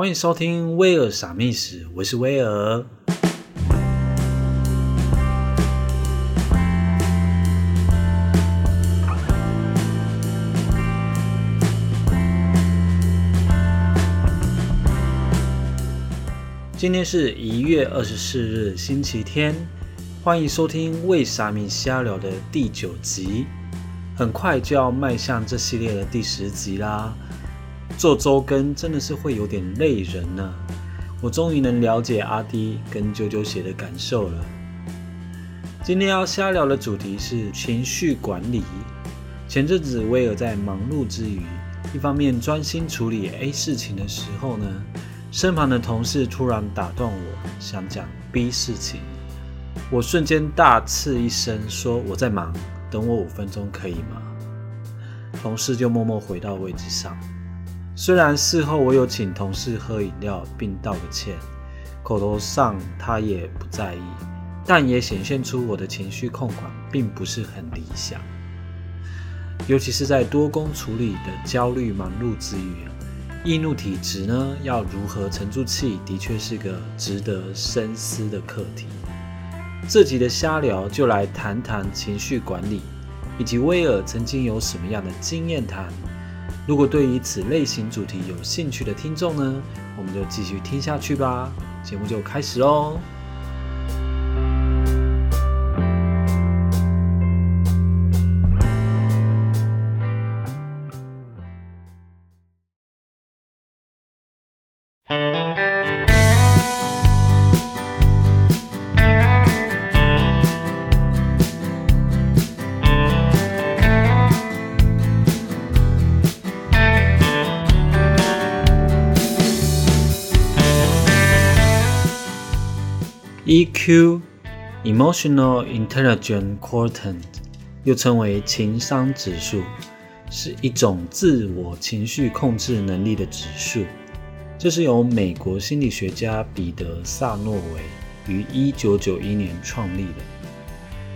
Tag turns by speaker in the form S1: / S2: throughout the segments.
S1: 欢迎收听威尔傻密史，我是威尔。今天是一月二十四日，星期天。欢迎收听为啥米瞎聊的第九集。很快就要迈向这系列的第十集啦。做周更真的是会有点累人呢。我终于能了解阿弟跟啾啾写的感受了。今天要瞎聊的主题是情绪管理。前阵子威尔在忙碌之余，一方面专心处理 A 事情的时候呢，身旁的同事突然打断我，想讲 B 事情。我瞬间大斥一声说：“我在忙，等我五分钟可以吗？”同事就默默回到位置上。虽然事后我有请同事喝饮料并道个歉，口头上他也不在意，但也显现出我的情绪控管并不是很理想。尤其是在多工处理的焦虑忙碌之余，易怒体质呢，要如何沉住气，的确是个值得深思的课题。这集的瞎聊就来谈谈情绪管理，以及威尔曾经有什么样的经验谈。如果对于此类型主题有兴趣的听众呢，我们就继续听下去吧。节目就开始喽。Emotional Intelligence Quotient） 又称为情商指数，是一种自我情绪控制能力的指数。这是由美国心理学家彼得·萨诺维于1991年创立的。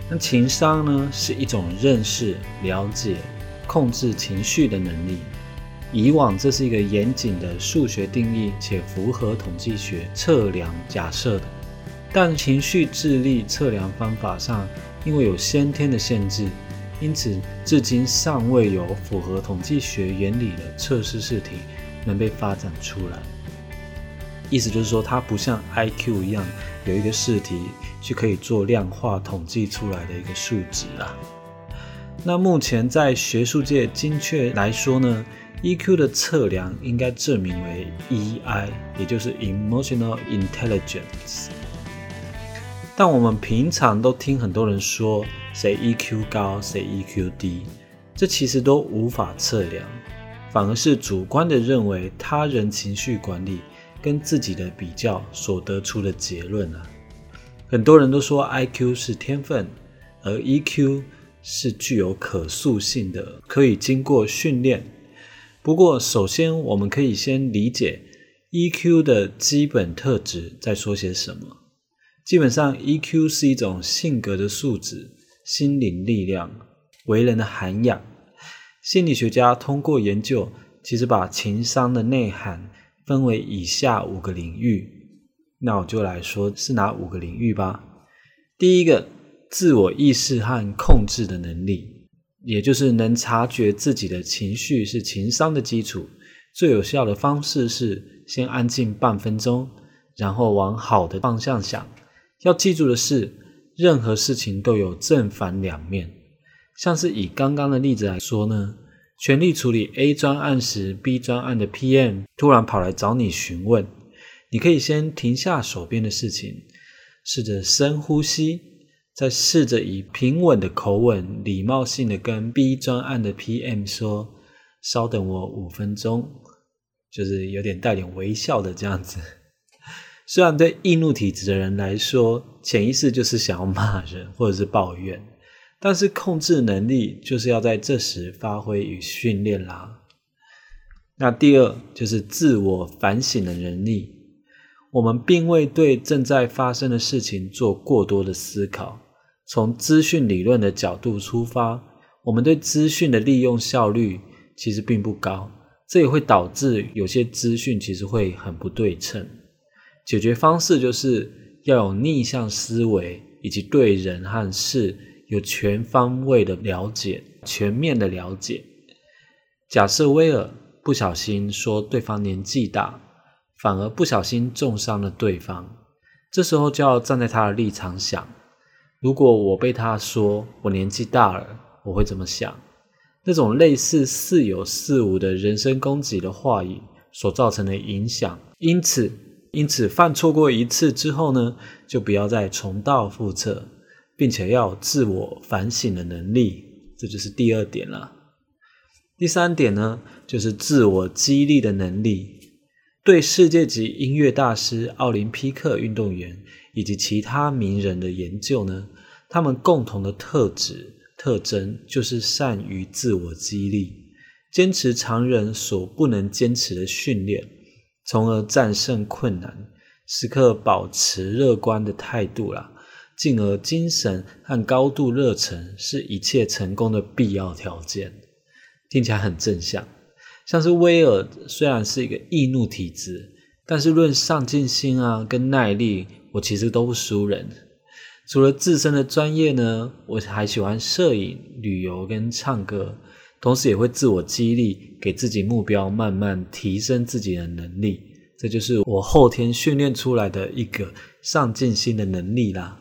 S1: 那情商呢，是一种认识、了解、控制情绪的能力。以往这是一个严谨的数学定义，且符合统计学测量假设的。但情绪智力测量方法上，因为有先天的限制，因此至今尚未有符合统计学原理的测试试题能被发展出来。意思就是说，它不像 IQ 一样有一个试题去可以做量化统计出来的一个数值啊。那目前在学术界精确来说呢，EQ 的测量应该证明为 EI，也就是 Emotional Intelligence。但我们平常都听很多人说谁 EQ 高，谁 EQ 低，这其实都无法测量，反而是主观的认为他人情绪管理跟自己的比较所得出的结论啊。很多人都说 IQ 是天分，而 EQ 是具有可塑性的，可以经过训练。不过，首先我们可以先理解 EQ 的基本特质，在说些什么。基本上，EQ 是一种性格的素质、心灵力量、为人的涵养。心理学家通过研究，其实把情商的内涵分为以下五个领域。那我就来说是哪五个领域吧。第一个，自我意识和控制的能力，也就是能察觉自己的情绪，是情商的基础。最有效的方式是先安静半分钟，然后往好的方向想。要记住的是，任何事情都有正反两面。像是以刚刚的例子来说呢，全力处理 A 专案时，B 专案的 PM 突然跑来找你询问，你可以先停下手边的事情，试着深呼吸，再试着以平稳的口吻、礼貌性的跟 B 专案的 PM 说：“稍等我五分钟。”就是有点带点微笑的这样子。虽然对易怒体质的人来说，潜意识就是想要骂人或者是抱怨，但是控制能力就是要在这时发挥与训练啦。那第二就是自我反省的能力。我们并未对正在发生的事情做过多的思考。从资讯理论的角度出发，我们对资讯的利用效率其实并不高，这也会导致有些资讯其实会很不对称。解决方式就是要有逆向思维，以及对人和事有全方位的了解、全面的了解。假设威尔不小心说对方年纪大，反而不小心重伤了对方，这时候就要站在他的立场想：如果我被他说我年纪大了，我会怎么想？那种类似似有似无的人身攻击的话语所造成的影响，因此。因此，犯错过一次之后呢，就不要再重蹈覆辙，并且要自我反省的能力，这就是第二点了。第三点呢，就是自我激励的能力。对世界级音乐大师、奥林匹克运动员以及其他名人的研究呢，他们共同的特质特征就是善于自我激励，坚持常人所不能坚持的训练。从而战胜困难，时刻保持乐观的态度啦，进而精神和高度热忱是一切成功的必要条件。听起来很正向，像是威尔虽然是一个易怒体质，但是论上进心啊跟耐力，我其实都不输人。除了自身的专业呢，我还喜欢摄影、旅游跟唱歌。同时也会自我激励，给自己目标，慢慢提升自己的能力。这就是我后天训练出来的一个上进心的能力啦。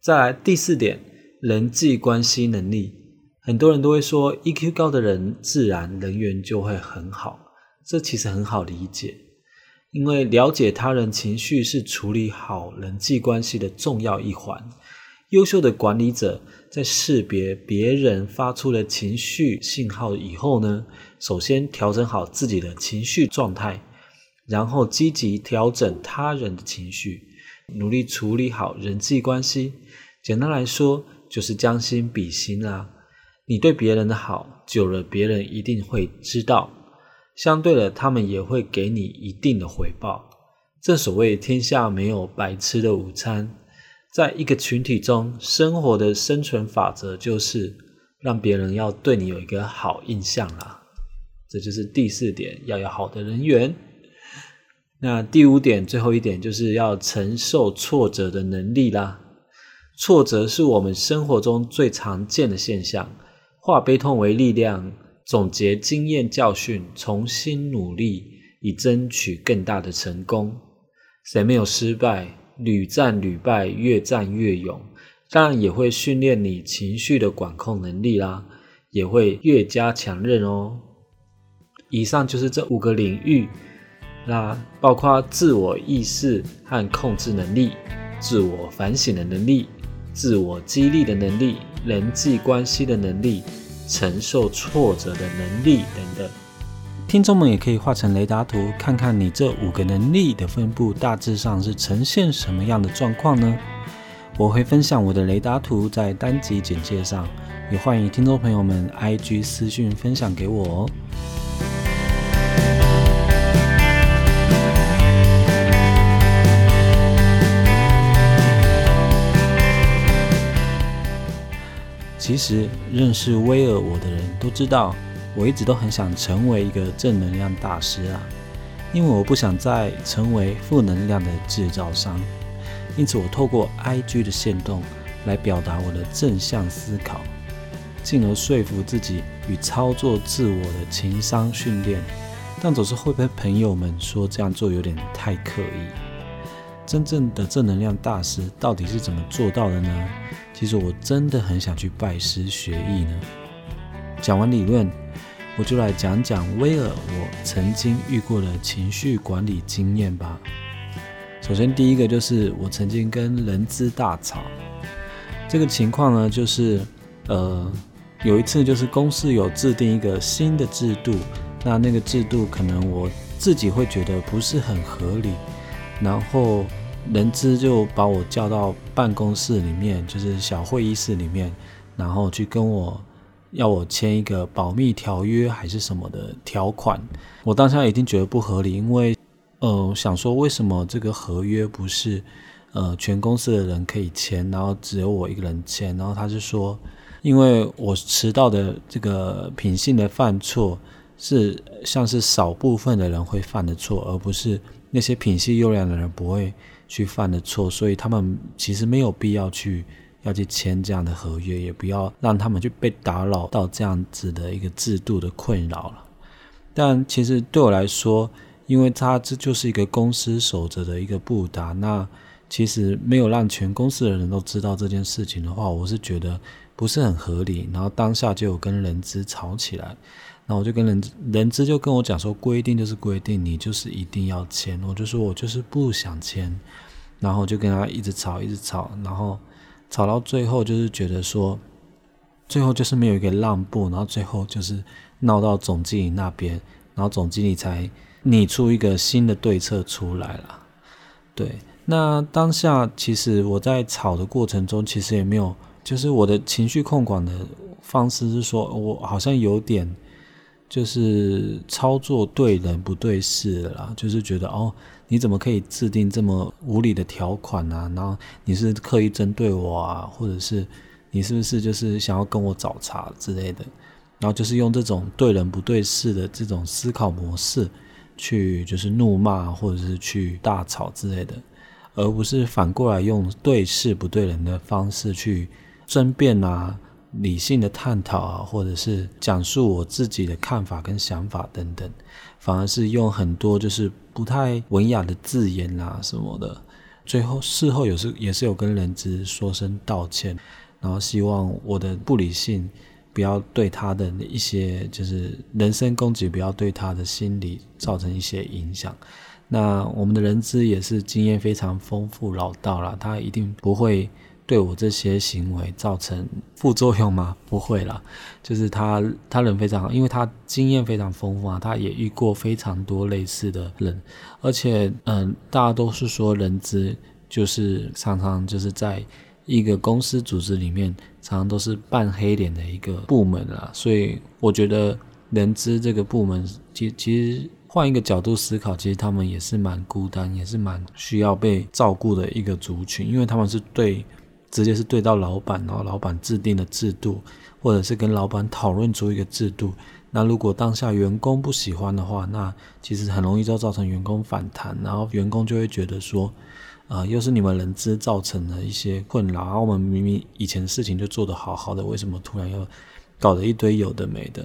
S1: 再来第四点，人际关系能力。很多人都会说，EQ 高的人自然人缘就会很好。这其实很好理解，因为了解他人情绪是处理好人际关系的重要一环。优秀的管理者在识别别人发出的情绪信号以后呢，首先调整好自己的情绪状态，然后积极调整他人的情绪，努力处理好人际关系。简单来说，就是将心比心啦。你对别人的好，久了别人一定会知道，相对的，他们也会给你一定的回报。正所谓天下没有白吃的午餐。在一个群体中生活的生存法则就是让别人要对你有一个好印象啦，这就是第四点，要有好的人缘。那第五点，最后一点就是要承受挫折的能力啦。挫折是我们生活中最常见的现象，化悲痛为力量，总结经验教训，重新努力，以争取更大的成功。谁没有失败？屡战屡败，越战越勇，当然也会训练你情绪的管控能力啦，也会越加强韧哦。以上就是这五个领域，那包括自我意识和控制能力、自我反省的能力、自我激励的能力、人际关系的能力、承受挫折的能力等等。听众们也可以画成雷达图，看看你这五个能力的分布大致上是呈现什么样的状况呢？我会分享我的雷达图在单集简介上，也欢迎听众朋友们 IG 私讯分享给我哦。其实认识威尔我的人都知道。我一直都很想成为一个正能量大师啊，因为我不想再成为负能量的制造商。因此，我透过 IG 的线动来表达我的正向思考，进而说服自己与操作自我的情商训练。但总是会被朋友们说这样做有点太刻意。真正的正能量大师到底是怎么做到的呢？其实我真的很想去拜师学艺呢。讲完理论。我就来讲讲威尔我曾经遇过的情绪管理经验吧。首先，第一个就是我曾经跟人资大吵。这个情况呢，就是呃，有一次就是公司有制定一个新的制度，那那个制度可能我自己会觉得不是很合理，然后人资就把我叫到办公室里面，就是小会议室里面，然后去跟我。要我签一个保密条约还是什么的条款，我当下已经觉得不合理，因为，呃，想说为什么这个合约不是，呃，全公司的人可以签，然后只有我一个人签，然后他就说，因为我迟到的这个品性的犯错，是像是少部分的人会犯的错，而不是那些品性优良的人不会去犯的错，所以他们其实没有必要去要去签这样的合约，也不要让他们去被打扰到这样子的一个制度的困扰了。但其实对我来说，因为他这就是一个公司守着的一个布达，那其实没有让全公司的人都知道这件事情的话，我是觉得不是很合理。然后当下就有跟人资吵起来，那我就跟人人资就跟我讲说，规定就是规定，你就是一定要签。我就说我就是不想签，然后就跟他一直吵，一直吵，然后吵到最后就是觉得说，最后就是没有一个让步，然后最后就是闹到总经理那边，然后总经理才。拟出一个新的对策出来了，对。那当下其实我在吵的过程中，其实也没有，就是我的情绪控管的方式是说，我好像有点就是操作对人不对事啦，就是觉得哦，你怎么可以制定这么无理的条款啊？然后你是刻意针对我啊，或者是你是不是就是想要跟我找茬之类的？然后就是用这种对人不对事的这种思考模式。去就是怒骂或者是去大吵之类的，而不是反过来用对事不对人的方式去争辩啊、理性的探讨啊，或者是讲述我自己的看法跟想法等等，反而是用很多就是不太文雅的字眼啊什么的。最后事后有时也是有跟人资说声道歉，然后希望我的不理性。不要对他的一些就是人身攻击，不要对他的心理造成一些影响。那我们的人资也是经验非常丰富老道了，他一定不会对我这些行为造成副作用吗？不会啦，就是他他人非常好，因为他经验非常丰富啊，他也遇过非常多类似的人，而且嗯，大家都是说人资就是常常就是在。一个公司组织里面，常常都是扮黑脸的一个部门啦，所以我觉得人资这个部门，其其实换一个角度思考，其实他们也是蛮孤单，也是蛮需要被照顾的一个族群，因为他们是对直接是对到老板，然后老板制定的制度，或者是跟老板讨论出一个制度，那如果当下员工不喜欢的话，那其实很容易就造成员工反弹，然后员工就会觉得说。啊，又是你们人资造成的一些困扰，然后我们明明以前事情就做得好好的，为什么突然又搞了一堆有的没的？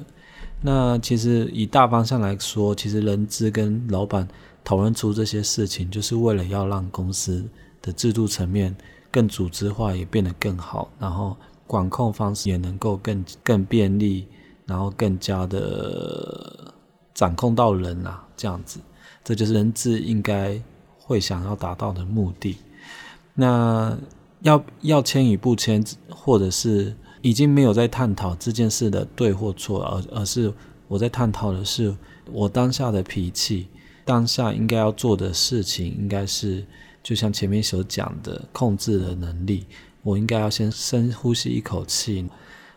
S1: 那其实以大方向来说，其实人资跟老板讨论出这些事情，就是为了要让公司的制度层面更组织化，也变得更好，然后管控方式也能够更更便利，然后更加的掌控到人啊，这样子，这就是人资应该。会想要达到的目的，那要要签与不签，或者是已经没有在探讨这件事的对或错，而而是我在探讨的是我当下的脾气，当下应该要做的事情，应该是就像前面所讲的控制的能力，我应该要先深呼吸一口气，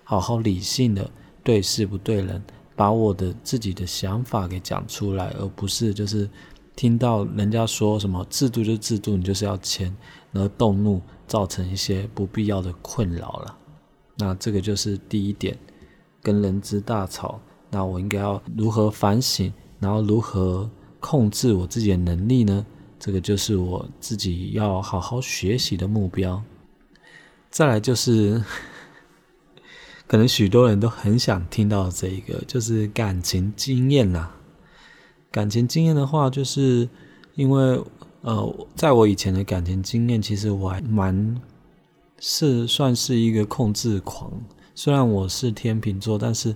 S1: 好好理性的对事不对人，把我的自己的想法给讲出来，而不是就是。听到人家说什么制度就制度，你就是要签，然后动怒，造成一些不必要的困扰了。那这个就是第一点，跟人之大吵。那我应该要如何反省，然后如何控制我自己的能力呢？这个就是我自己要好好学习的目标。再来就是，可能许多人都很想听到这一个，就是感情经验啦。感情经验的话，就是因为呃，在我以前的感情经验，其实我还蛮是算是一个控制狂。虽然我是天秤座，但是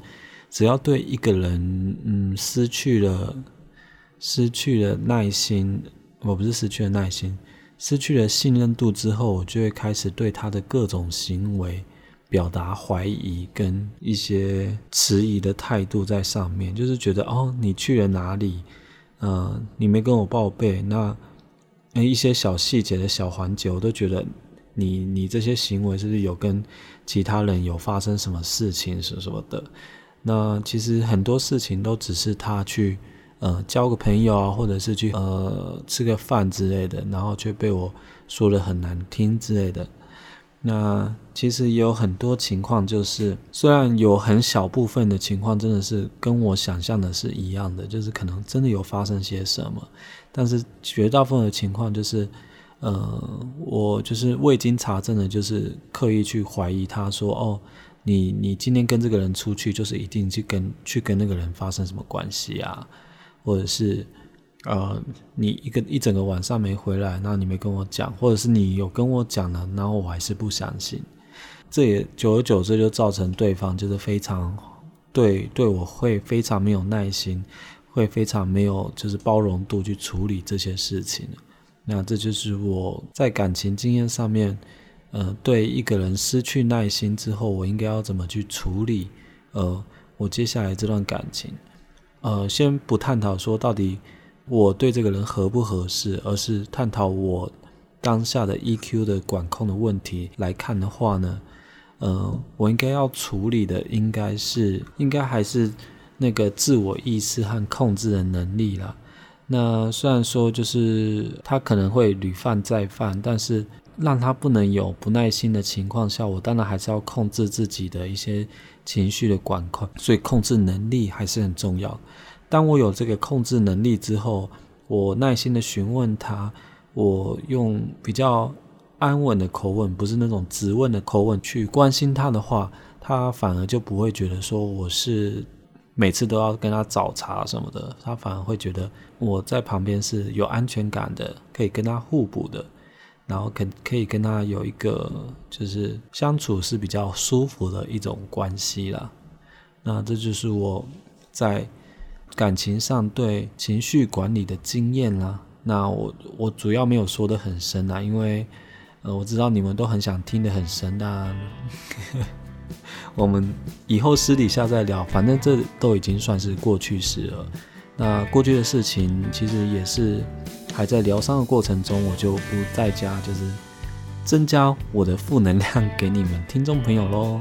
S1: 只要对一个人嗯失去了失去了耐心，我不是失去了耐心，失去了信任度之后，我就会开始对他的各种行为。表达怀疑跟一些迟疑的态度在上面，就是觉得哦，你去了哪里？嗯，你没跟我报备，那那一些小细节的小环节，我都觉得你你这些行为是不是有跟其他人有发生什么事情什么什么的？那其实很多事情都只是他去呃交个朋友啊，或者是去呃吃个饭之类的，然后却被我说的很难听之类的。那其实也有很多情况，就是虽然有很小部分的情况真的是跟我想象的是一样的，就是可能真的有发生些什么，但是绝大部分的情况就是，呃，我就是未经查证的，就是刻意去怀疑他说，哦，你你今天跟这个人出去，就是一定去跟去跟那个人发生什么关系啊，或者是。呃，你一个一整个晚上没回来，那你没跟我讲，或者是你有跟我讲了，然后我还是不相信，这也久而久之就造成对方就是非常对对我会非常没有耐心，会非常没有就是包容度去处理这些事情。那这就是我在感情经验上面，呃，对一个人失去耐心之后，我应该要怎么去处理？呃，我接下来这段感情，呃，先不探讨说到底。我对这个人合不合适，而是探讨我当下的 EQ 的管控的问题来看的话呢，呃，我应该要处理的应该是，应该还是那个自我意识和控制的能力了。那虽然说就是他可能会屡犯再犯，但是让他不能有不耐心的情况下，我当然还是要控制自己的一些情绪的管控，所以控制能力还是很重要。当我有这个控制能力之后，我耐心的询问他，我用比较安稳的口吻，不是那种质问的口吻去关心他的话，他反而就不会觉得说我是每次都要跟他找茬什么的，他反而会觉得我在旁边是有安全感的，可以跟他互补的，然后可可以跟他有一个就是相处是比较舒服的一种关系啦。那这就是我在。感情上对情绪管理的经验啦，那我我主要没有说的很深啊，因为呃我知道你们都很想听的很深啊，我们以后私底下再聊，反正这都已经算是过去式了。那过去的事情其实也是还在疗伤的过程中，我就不再加就是增加我的负能量给你们听众朋友喽。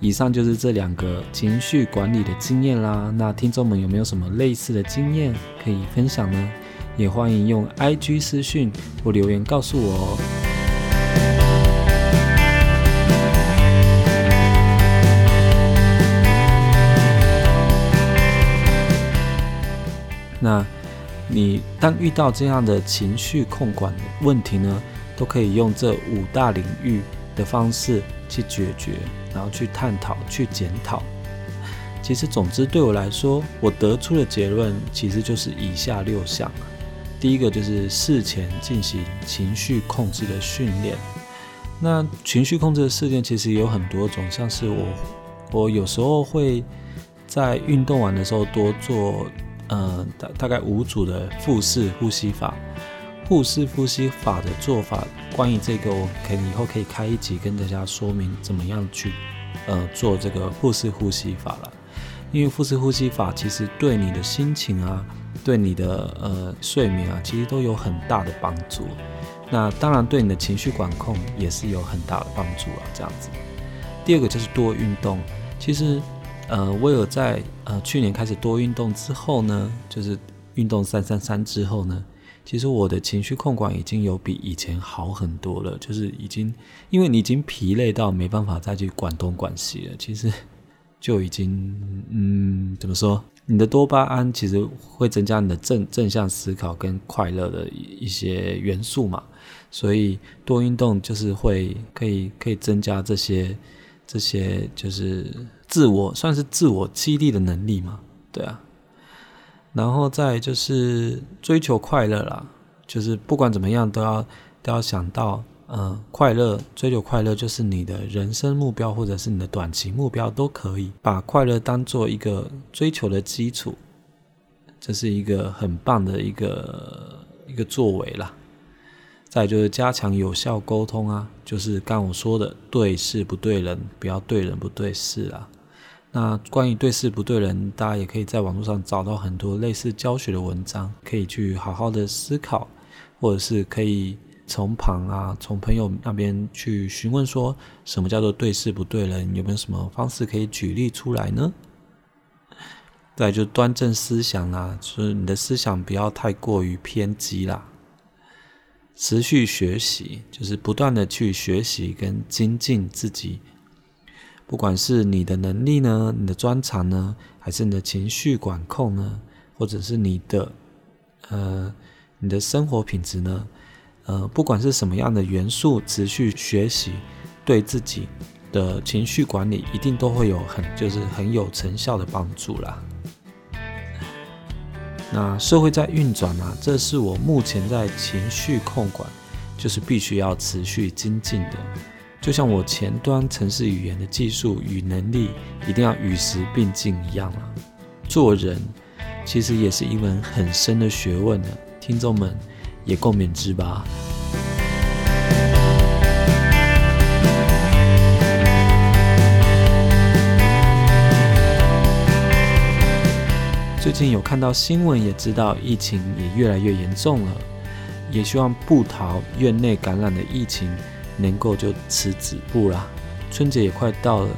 S1: 以上就是这两个情绪管理的经验啦。那听众们有没有什么类似的经验可以分享呢？也欢迎用 IG 私讯或留言告诉我哦。那你当遇到这样的情绪控管问题呢，都可以用这五大领域的方式去解决。然后去探讨、去检讨。其实，总之对我来说，我得出的结论其实就是以下六项。第一个就是事前进行情绪控制的训练。那情绪控制的事件其实有很多种，像是我，我有时候会在运动完的时候多做，呃，大大概五组的腹式呼吸法。腹式呼吸法的做法，关于这个，我可以以后可以开一集跟大家说明怎么样去，呃，做这个腹式呼吸法了。因为腹式呼吸法其实对你的心情啊，对你的呃睡眠啊，其实都有很大的帮助。那当然对你的情绪管控也是有很大的帮助啊。这样子。第二个就是多运动。其实，呃，我有在呃去年开始多运动之后呢，就是运动三三三之后呢。其实我的情绪控管已经有比以前好很多了，就是已经，因为你已经疲累到没办法再去管东管西了。其实就已经，嗯，怎么说？你的多巴胺其实会增加你的正正向思考跟快乐的一些元素嘛，所以多运动就是会可以可以增加这些这些就是自我算是自我激励的能力嘛，对啊。然后再就是追求快乐啦，就是不管怎么样都要都要想到，嗯，快乐，追求快乐就是你的人生目标或者是你的短期目标都可以把快乐当做一个追求的基础，这是一个很棒的一个一个作为啦。再就是加强有效沟通啊，就是刚我说的对事不对人，不要对人不对事啊。那关于对事不对人，大家也可以在网络上找到很多类似教学的文章，可以去好好的思考，或者是可以从旁啊，从朋友那边去询问，说什么叫做对事不对人，有没有什么方式可以举例出来呢？再就端正思想啦，就是你的思想不要太过于偏激啦。持续学习，就是不断的去学习跟精进自己。不管是你的能力呢，你的专长呢，还是你的情绪管控呢，或者是你的呃你的生活品质呢，呃，不管是什么样的元素，持续学习，对自己的情绪管理一定都会有很就是很有成效的帮助啦。那社会在运转啊，这是我目前在情绪控管，就是必须要持续精进的。就像我前端城市语言的技术与能力一定要与时并进一样啊，做人其实也是一门很深的学问呢。听众们也共勉之吧。最近有看到新闻，也知道疫情也越来越严重了，也希望不逃院内感染的疫情。能够就此止步啦。春节也快到了，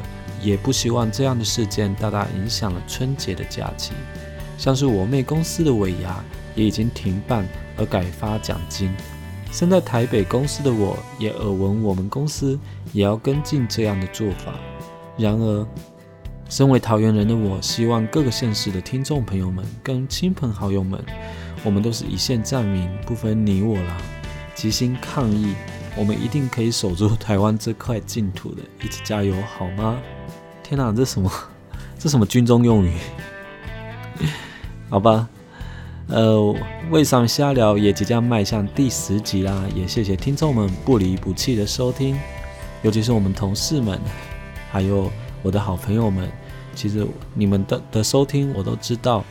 S1: 也不希望这样的事件大大影响了春节的假期。像是我妹公司的尾牙也已经停办，而改发奖金。身在台北公司的我，也耳闻我们公司也要跟进这样的做法。然而，身为桃园人的我，希望各个县市的听众朋友们跟亲朋好友们，我们都是一线战民，不分你我啦，齐心抗疫。我们一定可以守住台湾这块净土的，一起加油好吗？天哪，这什么？这什么军中用语？好吧，呃，为什么瞎聊也即将迈向第十集啦，也谢谢听众们不离不弃的收听，尤其是我们同事们，还有我的好朋友们，其实你们的的收听我都知道。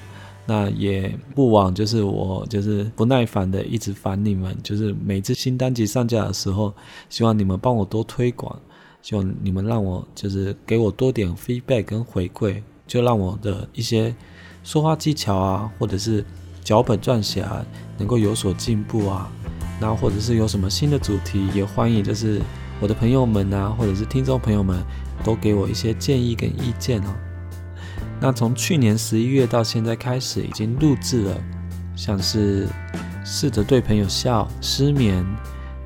S1: 那也不枉，就是我就是不耐烦的一直烦你们，就是每次新单集上架的时候，希望你们帮我多推广，希望你们让我就是给我多点 feedback 跟回馈，就让我的一些说话技巧啊，或者是脚本撰写啊，能够有所进步啊。那或者是有什么新的主题，也欢迎就是我的朋友们啊，或者是听众朋友们，都给我一些建议跟意见哦。那从去年十一月到现在开始，已经录制了像是试着对朋友笑、失眠、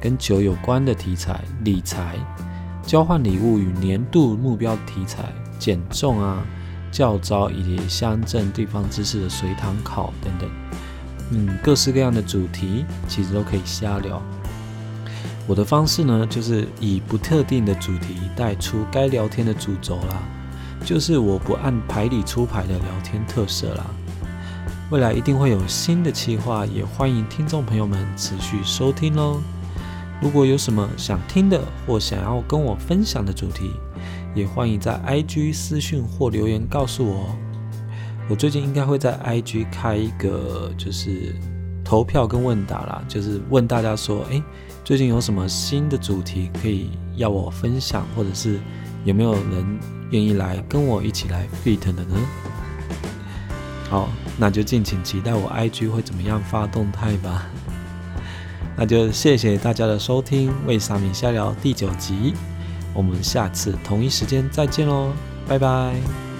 S1: 跟酒有关的题材、理财、交换礼物与年度目标题材、减重啊、教招以及乡镇地方知识的随堂考等等，嗯，各式各样的主题其实都可以瞎聊。我的方式呢，就是以不特定的主题带出该聊天的主轴啦。就是我不按牌理出牌的聊天特色啦。未来一定会有新的企划，也欢迎听众朋友们持续收听喽。如果有什么想听的或想要跟我分享的主题，也欢迎在 IG 私讯或留言告诉我。我最近应该会在 IG 开一个就是投票跟问答啦，就是问大家说，诶，最近有什么新的主题可以要我分享，或者是有没有人。愿意来跟我一起来 fit 的呢？好，那就敬请期待我 IG 会怎么样发动态吧。那就谢谢大家的收听，为沙米瞎聊第九集，我们下次同一时间再见喽，拜拜。